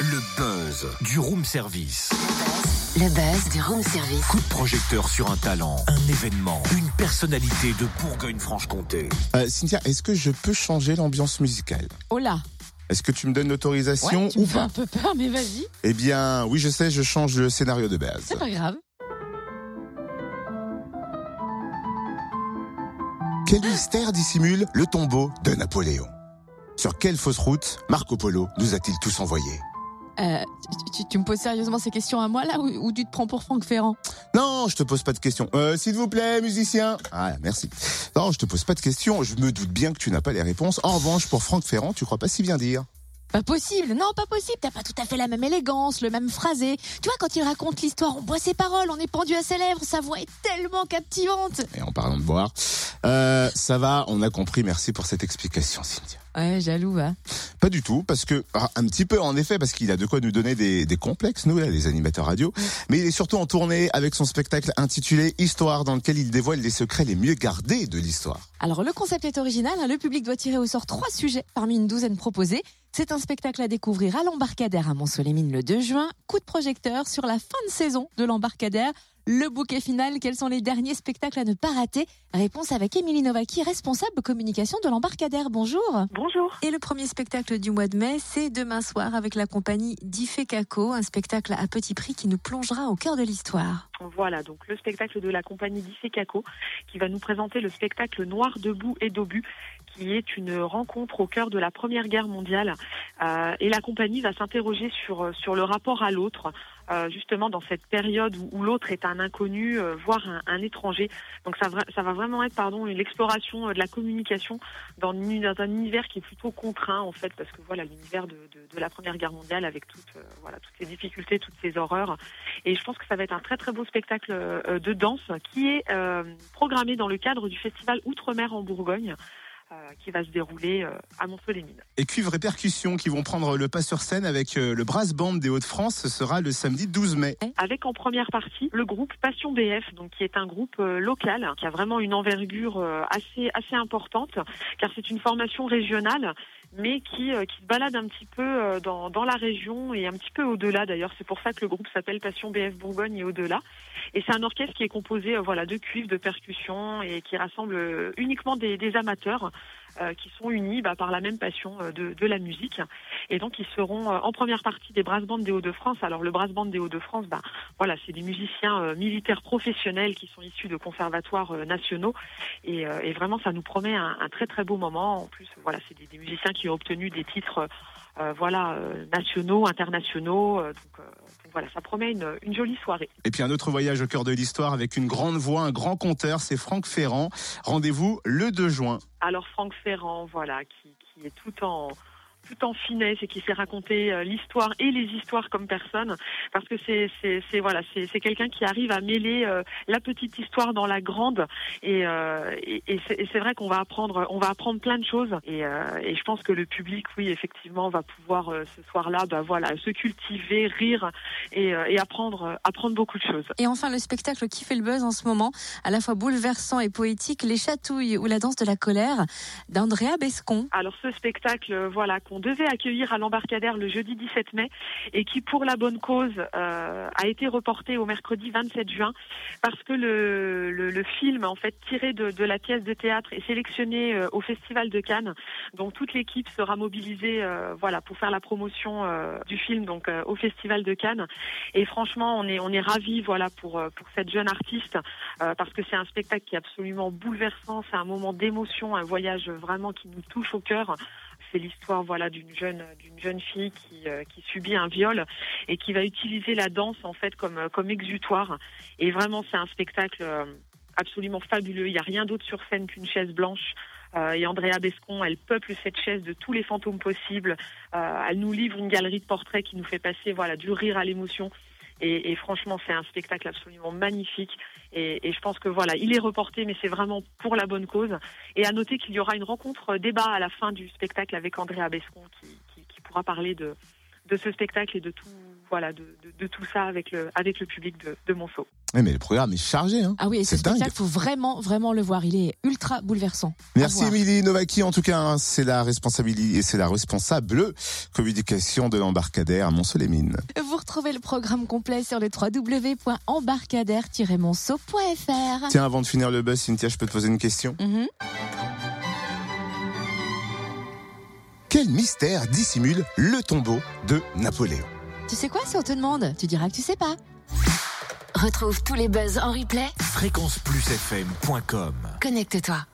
Le buzz du room service. Le buzz du room service. Coup de projecteur sur un talent, un événement, une personnalité de Bourgogne-Franche-Comté. Euh, Cynthia, est-ce que je peux changer l'ambiance musicale? Oh là Est-ce que tu me donnes l'autorisation ouais, tu me ou fais pas? un peu peur, mais vas-y, Eh bien, oui, je sais, je change le scénario de base. c'est pas grave. Quel mystère dissimule le tombeau de Napoléon? Sur quelle fausse route Marco Polo nous a-t-il tous envoyés Euh, tu, me poses sérieusement ces questions à moi là ou, ou tu te prends pour Franck Ferrand Non, je te pose pas de questions. Euh, S'il vous plaît, musicien. Ah, merci. Non, je te pose pas de questions. Je me doute bien que tu n'as pas les réponses. En revanche, pour Franck Ferrand, tu crois pas si bien dire. Pas possible, non pas possible, t'as pas tout à fait la même élégance, le même phrasé. Tu vois, quand il raconte l'histoire, on boit ses paroles, on est pendu à ses lèvres, sa voix est tellement captivante. Et en parlant de boire, euh, ça va, on a compris. Merci pour cette explication, Cynthia. Ouais, jaloux, hein. Pas du tout, parce que ah, un petit peu en effet, parce qu'il a de quoi nous donner des, des complexes, nous là, les animateurs radio. Mais il est surtout en tournée avec son spectacle intitulé Histoire, dans lequel il dévoile les secrets les mieux gardés de l'histoire. Alors le concept est original, hein, le public doit tirer au sort trois sujets parmi une douzaine proposés. C'est un spectacle à découvrir à l'embarcadère à Mont-Solémine le 2 juin. Coup de projecteur sur la fin de saison de l'embarcadère. Le bouquet final, quels sont les derniers spectacles à ne pas rater? Réponse avec Émilie Novaki, responsable communication de l'embarcadère. Bonjour. Bonjour. Et le premier spectacle du mois de mai, c'est demain soir avec la compagnie Caco, un spectacle à petit prix qui nous plongera au cœur de l'histoire. Voilà, donc le spectacle de la compagnie Caco qui va nous présenter le spectacle Noir debout et d'obus qui est une rencontre au cœur de la Première Guerre mondiale. Euh, et la compagnie va s'interroger sur, sur le rapport à l'autre, euh, justement dans cette période où, où l'autre est un inconnu, euh, voire un, un, étranger. Donc ça, ça va vraiment être pardon, l'exploration de la communication dans, dans, un univers qui est plutôt contraint en fait, parce que voilà l'univers de, de, de, la Première Guerre mondiale avec toutes, voilà, toutes ces difficultés, toutes ces horreurs. Et je pense que ça va être un très très beau spectacle de danse qui est programmé dans le cadre du festival Outre-mer en Bourgogne. Euh, qui va se dérouler euh, à Montsolémine. Et Cuivre et Percussions qui vont prendre le pas sur scène avec euh, le Brass Band des Hauts-de-France, ce sera le samedi 12 mai. Avec en première partie le groupe Passion BF, donc qui est un groupe local qui a vraiment une envergure assez assez importante, car c'est une formation régionale mais qui, euh, qui se balade un petit peu euh, dans, dans la région et un petit peu au-delà d'ailleurs. C'est pour ça que le groupe s'appelle Passion BF Bourgogne et au-delà. Et c'est un orchestre qui est composé euh, voilà, de cuivres, de percussions et qui rassemble uniquement des, des amateurs qui sont unis bah, par la même passion de, de, la musique. Et donc ils seront en première partie des brass bands des Hauts-de-France. Alors le brass band des Hauts-de-France, bah, voilà, c'est des musiciens militaires professionnels qui sont issus de conservatoires nationaux. Et, et, vraiment, ça nous promet un, un, très très beau moment. En plus, voilà, c'est des, des musiciens qui ont obtenu des titres euh, voilà, euh, nationaux, internationaux. Euh, donc, donc, voilà, ça promet une, une, jolie soirée. Et puis un autre voyage au cœur de l'histoire avec une grande voix, un grand conteur, c'est Franck Ferrand. Rendez-vous le 2 juin. Alors Franck Ferrand, voilà, qui, qui est tout en tout en finesse et qui sait raconter euh, l'histoire et les histoires comme personne. Parce que c'est c'est voilà c'est c'est quelqu'un qui arrive à mêler euh, la petite histoire dans la grande. Et euh, et, et c'est vrai qu'on va apprendre on va apprendre plein de choses. Et, euh, et je pense que le public oui effectivement va pouvoir euh, ce soir-là bah voilà se cultiver rire et, euh, et apprendre apprendre beaucoup de choses. Et enfin le spectacle qui fait le buzz en ce moment à la fois bouleversant et poétique les chatouilles ou la danse de la colère d'Andrea Bescon. Alors ce spectacle voilà qu'on devait accueillir à l'embarcadère le jeudi 17 mai et qui, pour la bonne cause, euh, a été reporté au mercredi 27 juin parce que le, le, film, en fait, tiré de, la pièce de théâtre est sélectionné euh, au Festival de Cannes. Donc toute l'équipe sera mobilisée, euh, voilà, pour faire la promotion du film, donc au Festival de Cannes. Et franchement, on est on est ravis, voilà, pour pour cette jeune artiste parce que c'est un spectacle qui est absolument bouleversant. C'est un moment d'émotion, un voyage vraiment qui nous touche au cœur c'est l'histoire d'une jeune fille qui, euh, qui subit un viol et qui va utiliser la danse en fait comme comme exutoire et vraiment c'est un spectacle euh, absolument fabuleux il n'y a rien d'autre sur scène qu'une chaise blanche euh, et Andrea Bescon, elle peuple cette chaise de tous les fantômes possibles. Euh, elle nous livre une galerie de portraits qui nous fait passer du rire à l'émotion. Et, franchement, c'est un spectacle absolument magnifique. Et, je pense que voilà, il est reporté, mais c'est vraiment pour la bonne cause. Et à noter qu'il y aura une rencontre débat à la fin du spectacle avec Andrea Bescon, qui, pourra parler de ce spectacle et de tout, voilà de, de, de, tout ça avec le avec le public de, de Monceau. Oui, mais le programme est chargé. Hein. Ah oui, et ce C'est dingue. spectacle, faut vraiment, vraiment le voir. Il est ultra bouleversant. Merci. Émilie Novaki. En tout cas, hein, c'est la responsabilité et c'est la responsable communication de l'embarcadère à Mont-Solémine. Vous retrouvez le programme complet sur le www.embarcadère-monceau.fr. Tiens, avant de finir le buzz, Cynthia, je peux te poser une question? Mhm. Quel mystère dissimule le tombeau de Napoléon? Tu sais quoi si on te demande Tu diras que tu sais pas. Retrouve tous les buzz en replay. Fréquenceplusfm.com Connecte-toi.